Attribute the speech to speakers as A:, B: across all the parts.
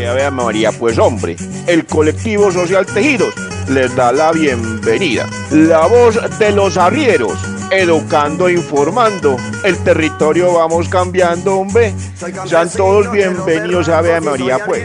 A: que Ave María, pues hombre, el colectivo social Tejidos les da la bienvenida. La voz de los arrieros, educando, informando. El territorio vamos cambiando, hombre. Sean todos bienvenidos a Ave María, pues.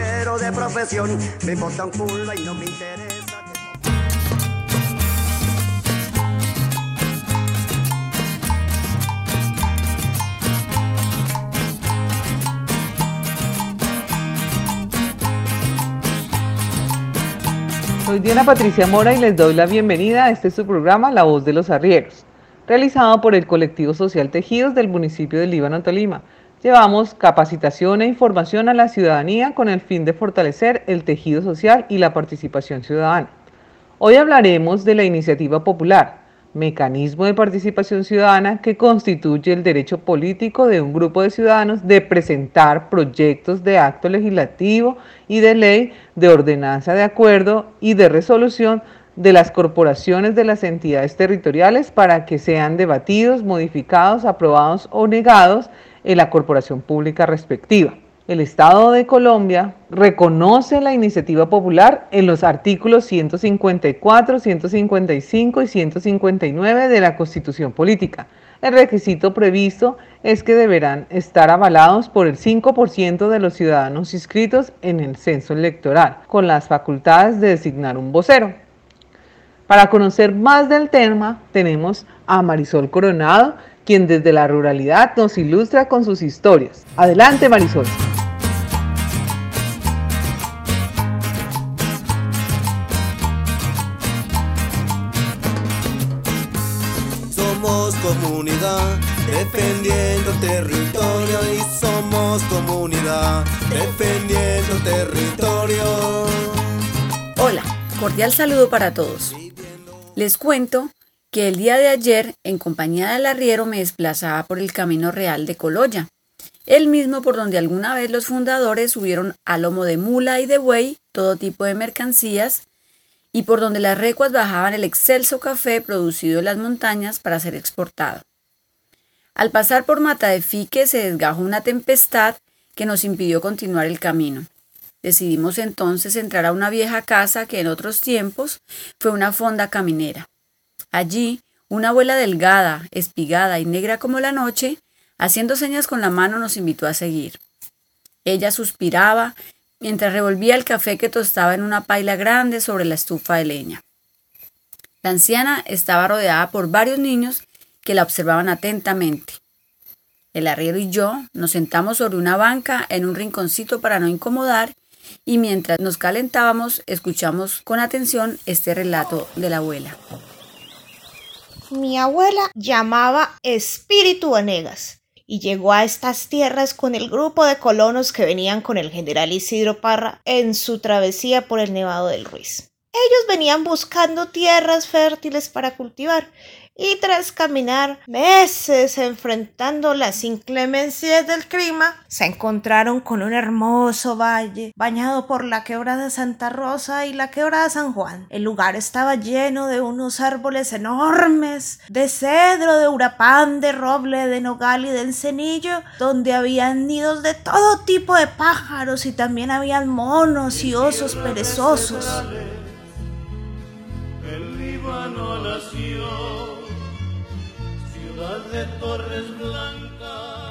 B: Soy Diana Patricia Mora y les doy la bienvenida a este su programa La Voz de los Arrieros, realizado por el colectivo social Tejidos del municipio de Líbano, Tolima. Llevamos capacitación e información a la ciudadanía con el fin de fortalecer el tejido social y la participación ciudadana. Hoy hablaremos de la iniciativa popular, mecanismo de participación ciudadana que constituye el derecho político de un grupo de ciudadanos de presentar proyectos de acto legislativo y de ley, de ordenanza de acuerdo y de resolución de las corporaciones de las entidades territoriales para que sean debatidos, modificados, aprobados o negados en la corporación pública respectiva el Estado de Colombia reconoce la iniciativa popular en los artículos 154, 155 y 159 de la Constitución Política. El requisito previsto es que deberán estar avalados por el 5% de los ciudadanos inscritos en el censo electoral, con las facultades de designar un vocero. Para conocer más del tema, tenemos a Marisol Coronado, quien desde la ruralidad nos ilustra con sus historias. Adelante, Marisol.
C: Somos comunidad, defendiendo territorio y somos comunidad, defendiendo territorio.
D: Hola, cordial saludo para todos. Les cuento que el día de ayer, en compañía del arriero, me desplazaba por el Camino Real de Coloya, el mismo por donde alguna vez los fundadores subieron a lomo de mula y de buey todo tipo de mercancías y por donde las recuas bajaban el excelso café producido en las montañas para ser exportado. Al pasar por Mata de Fique se desgajó una tempestad que nos impidió continuar el camino. Decidimos entonces entrar a una vieja casa que en otros tiempos fue una fonda caminera. Allí, una abuela delgada, espigada y negra como la noche, haciendo señas con la mano nos invitó a seguir. Ella suspiraba mientras revolvía el café que tostaba en una paila grande sobre la estufa de leña. La anciana estaba rodeada por varios niños que la observaban atentamente. El arriero y yo nos sentamos sobre una banca en un rinconcito para no incomodar y mientras nos calentábamos escuchamos con atención este relato de la abuela.
E: Mi abuela llamaba Espíritu Vanegas y llegó a estas tierras con el grupo de colonos que venían con el general Isidro Parra en su travesía por el Nevado del Ruiz. Ellos venían buscando tierras fértiles para cultivar y tras caminar meses enfrentando las inclemencias del clima, se encontraron con un hermoso valle bañado por la quebrada Santa Rosa y la quebrada San Juan. El lugar estaba lleno de unos árboles enormes, de cedro, de urapán, de roble, de nogal y de encenillo, donde habían nidos de todo tipo de pájaros y también habían monos y osos perezosos. El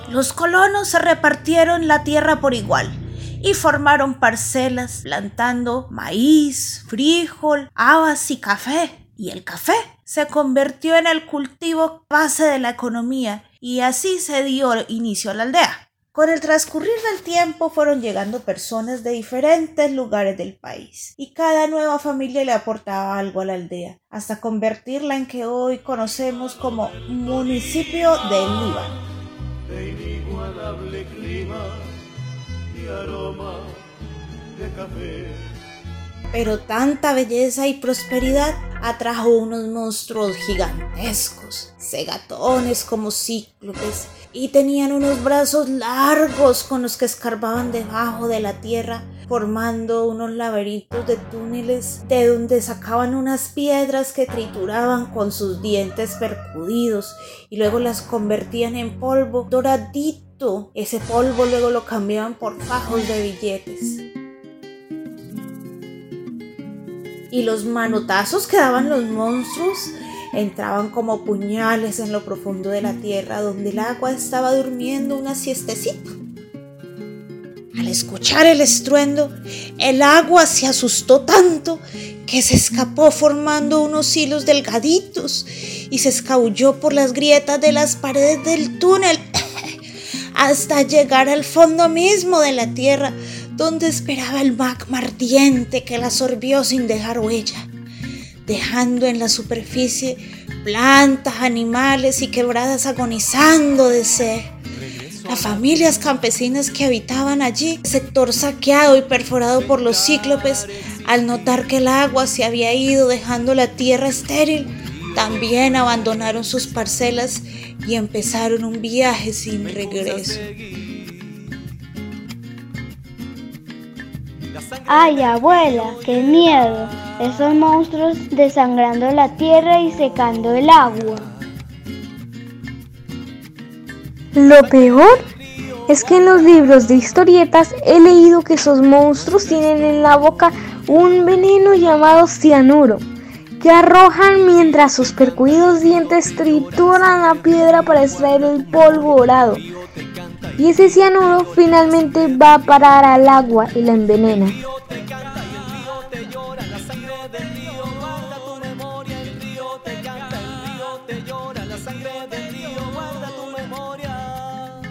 E: los colonos se repartieron la tierra por igual y formaron parcelas plantando maíz, frijol, habas y café. Y el café se convirtió en el cultivo base de la economía y así se dio inicio a la aldea. Con el transcurrir del tiempo fueron llegando personas de diferentes lugares del país y cada nueva familia le aportaba algo a la aldea, hasta convertirla en que hoy conocemos como municipio de Líbano. De inigualable clima y aroma de café. Pero tanta belleza y prosperidad atrajo unos monstruos gigantescos, cegatones como cíclopes y tenían unos brazos largos con los que escarbaban debajo de la tierra, formando unos laberintos de túneles de donde sacaban unas piedras que trituraban con sus dientes percudidos y luego las convertían en polvo doradito. Ese polvo luego lo cambiaban por fajos de billetes. Y los manotazos que daban los monstruos entraban como puñales en lo profundo de la tierra donde el agua estaba durmiendo una siestecita. Al escuchar el estruendo, el agua se asustó tanto que se escapó formando unos hilos delgaditos y se escabulló por las grietas de las paredes del túnel hasta llegar al fondo mismo de la tierra, donde esperaba el magma ardiente que la sorbió sin dejar huella, dejando en la superficie plantas, animales y quebradas agonizando de sed. Las familias campesinas que habitaban allí, sector saqueado y perforado por los cíclopes, al notar que el agua se había ido dejando la tierra estéril, también abandonaron sus parcelas y empezaron un viaje sin regreso.
F: Ay, abuela, qué miedo. Esos monstruos desangrando la tierra y secando el agua.
G: Lo peor es que en los libros de historietas he leído que esos monstruos tienen en la boca un veneno llamado cianuro, que arrojan mientras sus percuidos dientes trituran la piedra para extraer el polvo dorado. Y ese cianuro finalmente va a parar al agua y la envenena.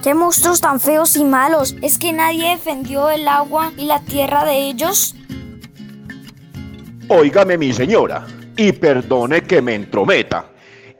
F: ¡Qué monstruos tan feos y malos! ¿Es que nadie defendió el agua y la tierra de ellos?
A: Óigame mi señora, y perdone que me entrometa.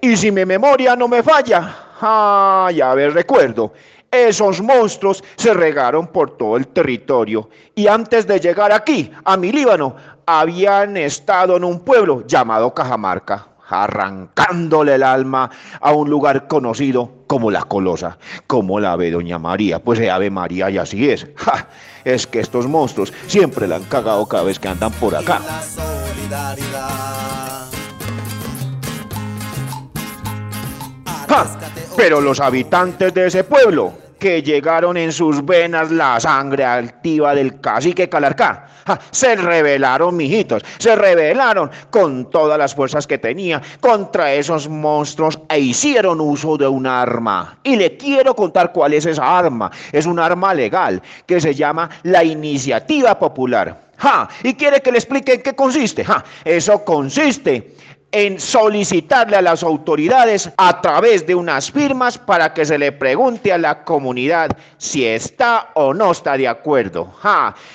A: Y si mi memoria no me falla, ah, ya ver recuerdo, esos monstruos se regaron por todo el territorio y antes de llegar aquí, a mi Líbano, habían estado en un pueblo llamado Cajamarca arrancándole el alma a un lugar conocido como la Colosa. como la ve doña María? Pues eh, Ave María y así es. es que estos monstruos siempre la han cagado cada vez que andan por acá. Pero los habitantes de ese pueblo que llegaron en sus venas la sangre altiva del cacique Calarcá. se rebelaron, mijitos, se rebelaron con todas las fuerzas que tenía contra esos monstruos e hicieron uso de un arma. Y le quiero contar cuál es esa arma. Es un arma legal que se llama la iniciativa popular. Ja, y quiere que le explique en qué consiste. Ja, eso consiste en solicitarle a las autoridades a través de unas firmas para que se le pregunte a la comunidad si está o no está de acuerdo.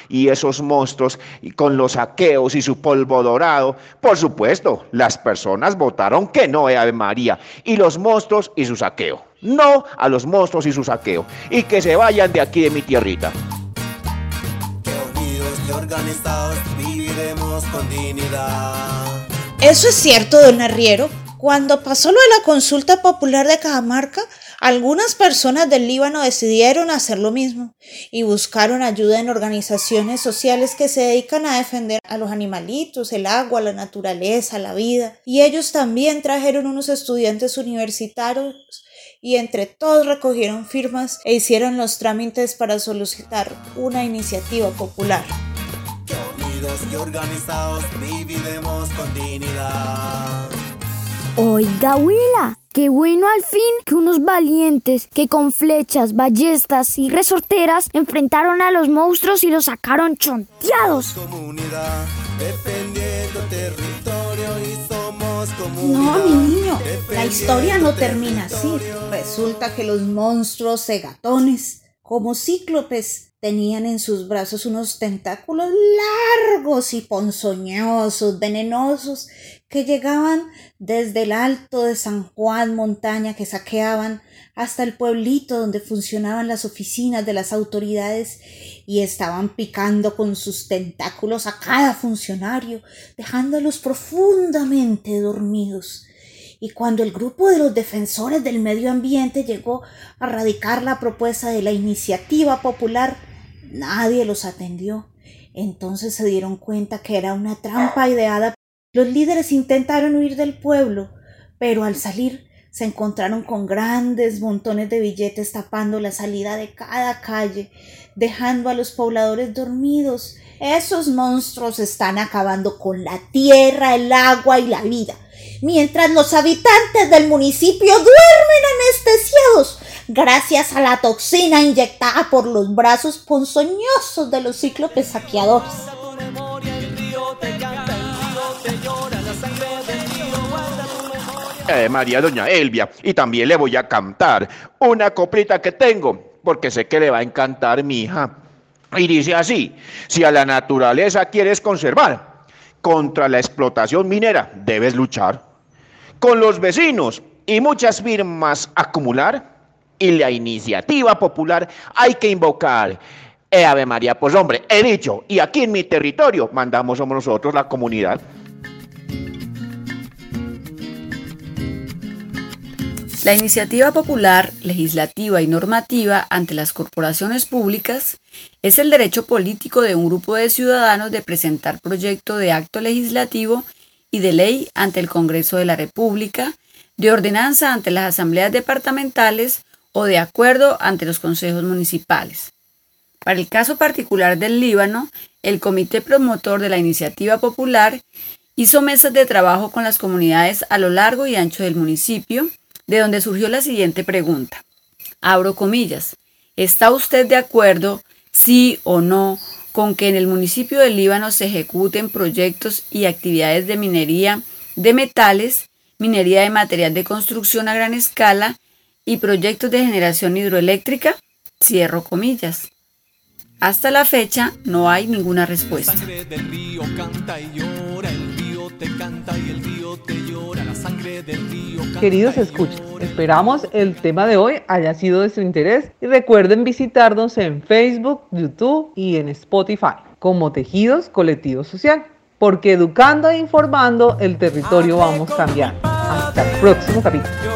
A: Y esos monstruos con los saqueos y su polvo dorado, por supuesto, las personas votaron que no, Ave María, y los monstruos y su saqueo. No a los monstruos y su saqueo. Y que se vayan de aquí de mi tierrita.
C: organizados viviremos con dignidad.
E: Eso es cierto, don Arriero. Cuando pasó lo de la consulta popular de Cajamarca, algunas personas del Líbano decidieron hacer lo mismo y buscaron ayuda en organizaciones sociales que se dedican a defender a los animalitos, el agua, la naturaleza, la vida. Y ellos también trajeron unos estudiantes universitarios y entre todos recogieron firmas e hicieron los trámites para solicitar una iniciativa popular
C: y organizados viviremos con dignidad.
F: Oiga, abuela, qué bueno al fin que unos valientes que con flechas, ballestas y resorteras enfrentaron a los monstruos y los sacaron chonteados.
C: Comunidad, defendiendo territorio y somos comunidad.
E: No, mi niño, la historia no termina así. Resulta que los monstruos segatones, como cíclopes, Tenían en sus brazos unos tentáculos largos y ponzoñosos, venenosos, que llegaban desde el alto de San Juan montaña que saqueaban hasta el pueblito donde funcionaban las oficinas de las autoridades y estaban picando con sus tentáculos a cada funcionario, dejándolos profundamente dormidos y cuando el grupo de los defensores del medio ambiente llegó a radicar la propuesta de la iniciativa popular, nadie los atendió. Entonces se dieron cuenta que era una trampa ideada. Los líderes intentaron huir del pueblo, pero al salir se encontraron con grandes montones de billetes tapando la salida de cada calle, dejando a los pobladores dormidos. Esos monstruos están acabando con la tierra, el agua y la vida, mientras los habitantes del municipio duermen anestesiados gracias a la toxina inyectada por los brazos ponzoñosos de los cíclopes saqueadores.
A: Eh, María Doña Elvia, y también le voy a cantar una coplita que tengo, porque sé que le va a encantar mi hija. Y dice así, si a la naturaleza quieres conservar, contra la explotación minera debes luchar. Con los vecinos y muchas firmas acumular, y la iniciativa popular hay que invocar. Eh, Ave María, pues hombre, he dicho, y aquí en mi territorio mandamos somos nosotros, la comunidad.
D: La iniciativa popular, legislativa y normativa ante las corporaciones públicas es el derecho político de un grupo de ciudadanos de presentar proyecto de acto legislativo y de ley ante el Congreso de la República, de ordenanza ante las asambleas departamentales o de acuerdo ante los consejos municipales. Para el caso particular del Líbano, el Comité Promotor de la Iniciativa Popular hizo mesas de trabajo con las comunidades a lo largo y ancho del municipio, de donde surgió la siguiente pregunta. Abro comillas. ¿Está usted de acuerdo, sí o no, con que en el municipio del Líbano se ejecuten proyectos y actividades de minería de metales, minería de material de construcción a gran escala y proyectos de generación hidroeléctrica? Cierro comillas. Hasta la fecha no hay ninguna respuesta.
B: Queridos escuchas, esperamos el tema de hoy haya sido de su interés y recuerden visitarnos en Facebook, YouTube y en Spotify como Tejidos Colectivo Social, porque educando e informando el territorio vamos cambiando. Hasta el próximo capítulo.